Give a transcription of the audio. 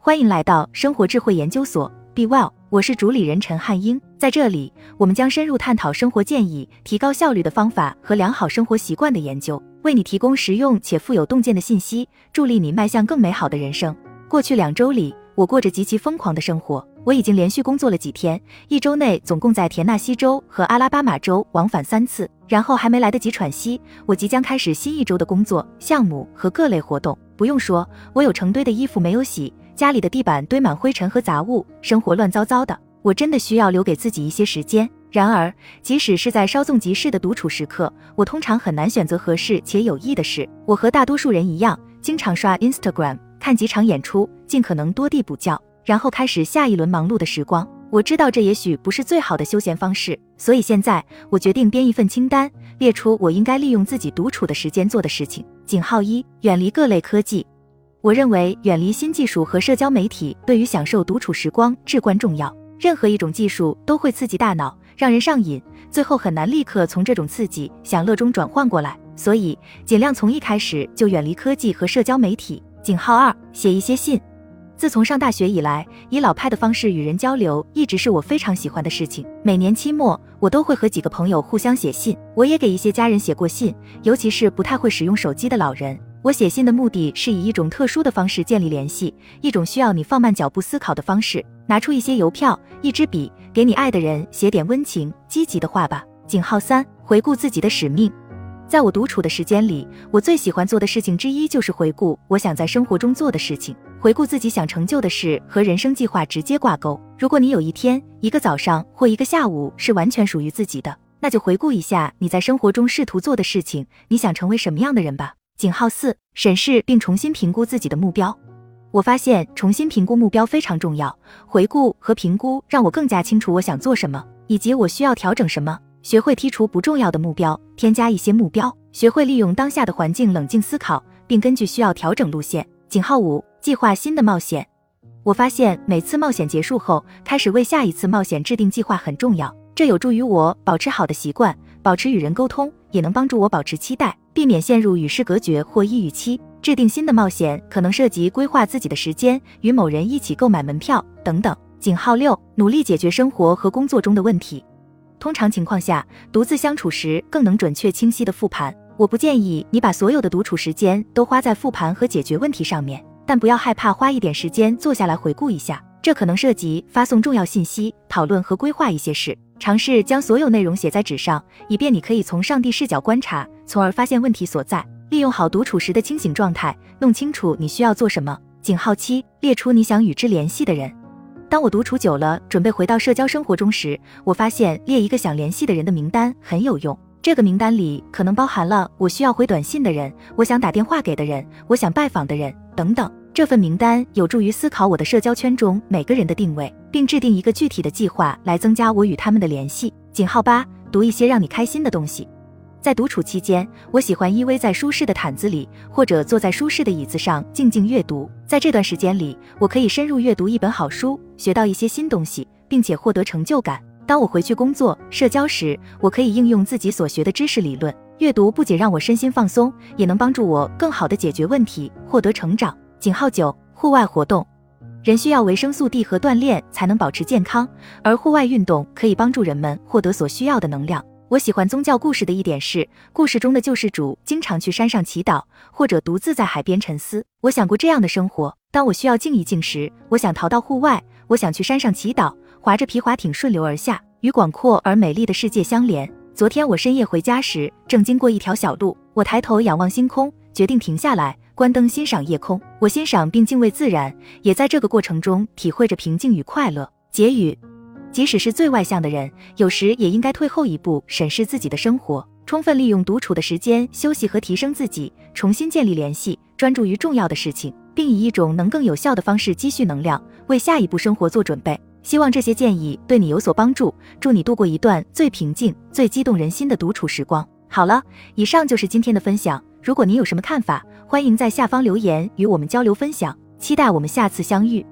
欢迎来到生活智慧研究所，Be Well，我是主理人陈汉英。在这里，我们将深入探讨生活建议、提高效率的方法和良好生活习惯的研究，为你提供实用且富有洞见的信息，助力你迈向更美好的人生。过去两周里，我过着极其疯狂的生活。我已经连续工作了几天，一周内总共在田纳西州和阿拉巴马州往返三次，然后还没来得及喘息，我即将开始新一周的工作项目和各类活动。不用说，我有成堆的衣服没有洗，家里的地板堆满灰尘和杂物，生活乱糟糟的。我真的需要留给自己一些时间。然而，即使是在稍纵即逝的独处时刻，我通常很难选择合适且有益的事。我和大多数人一样，经常刷 Instagram，看几场演出，尽可能多地补觉。然后开始下一轮忙碌的时光。我知道这也许不是最好的休闲方式，所以现在我决定编一份清单，列出我应该利用自己独处的时间做的事情。井号一：远离各类科技。我认为远离新技术和社交媒体对于享受独处时光至关重要。任何一种技术都会刺激大脑，让人上瘾，最后很难立刻从这种刺激享乐中转换过来。所以尽量从一开始就远离科技和社交媒体。井号二：写一些信。自从上大学以来，以老派的方式与人交流，一直是我非常喜欢的事情。每年期末，我都会和几个朋友互相写信。我也给一些家人写过信，尤其是不太会使用手机的老人。我写信的目的是以一种特殊的方式建立联系，一种需要你放慢脚步思考的方式。拿出一些邮票，一支笔，给你爱的人写点温情、积极的话吧。井号三：回顾自己的使命。在我独处的时间里，我最喜欢做的事情之一就是回顾我想在生活中做的事情，回顾自己想成就的事和人生计划直接挂钩。如果你有一天、一个早上或一个下午是完全属于自己的，那就回顾一下你在生活中试图做的事情，你想成为什么样的人吧。井号四：审视并重新评估自己的目标。我发现重新评估目标非常重要，回顾和评估让我更加清楚我想做什么，以及我需要调整什么。学会剔除不重要的目标，添加一些目标。学会利用当下的环境冷静思考，并根据需要调整路线。井号五，计划新的冒险。我发现每次冒险结束后，开始为下一次冒险制定计划很重要。这有助于我保持好的习惯，保持与人沟通，也能帮助我保持期待，避免陷入与世隔绝或抑郁期。制定新的冒险可能涉及规划自己的时间，与某人一起购买门票等等。井号六，努力解决生活和工作中的问题。通常情况下，独自相处时更能准确清晰的复盘。我不建议你把所有的独处时间都花在复盘和解决问题上面，但不要害怕花一点时间坐下来回顾一下。这可能涉及发送重要信息、讨论和规划一些事。尝试将所有内容写在纸上，以便你可以从上帝视角观察，从而发现问题所在。利用好独处时的清醒状态，弄清楚你需要做什么。井号七，列出你想与之联系的人。当我独处久了，准备回到社交生活中时，我发现列一个想联系的人的名单很有用。这个名单里可能包含了我需要回短信的人，我想打电话给的人，我想拜访的人等等。这份名单有助于思考我的社交圈中每个人的定位，并制定一个具体的计划来增加我与他们的联系。井号八，读一些让你开心的东西。在独处期间，我喜欢依偎在舒适的毯子里，或者坐在舒适的椅子上静静阅读。在这段时间里，我可以深入阅读一本好书，学到一些新东西，并且获得成就感。当我回去工作、社交时，我可以应用自己所学的知识理论。阅读不仅让我身心放松，也能帮助我更好地解决问题，获得成长。井号九，户外活动。人需要维生素 D 和锻炼才能保持健康，而户外运动可以帮助人们获得所需要的能量。我喜欢宗教故事的一点是，故事中的救世主经常去山上祈祷，或者独自在海边沉思。我想过这样的生活：当我需要静一静时，我想逃到户外，我想去山上祈祷，划着皮划艇顺流而下，与广阔而美丽的世界相连。昨天我深夜回家时，正经过一条小路，我抬头仰望星空，决定停下来，关灯欣赏夜空。我欣赏并敬畏自然，也在这个过程中体会着平静与快乐。结语。即使是最外向的人，有时也应该退后一步，审视自己的生活，充分利用独处的时间休息和提升自己，重新建立联系，专注于重要的事情，并以一种能更有效的方式积蓄能量，为下一步生活做准备。希望这些建议对你有所帮助，祝你度过一段最平静、最激动人心的独处时光。好了，以上就是今天的分享。如果您有什么看法，欢迎在下方留言与我们交流分享。期待我们下次相遇。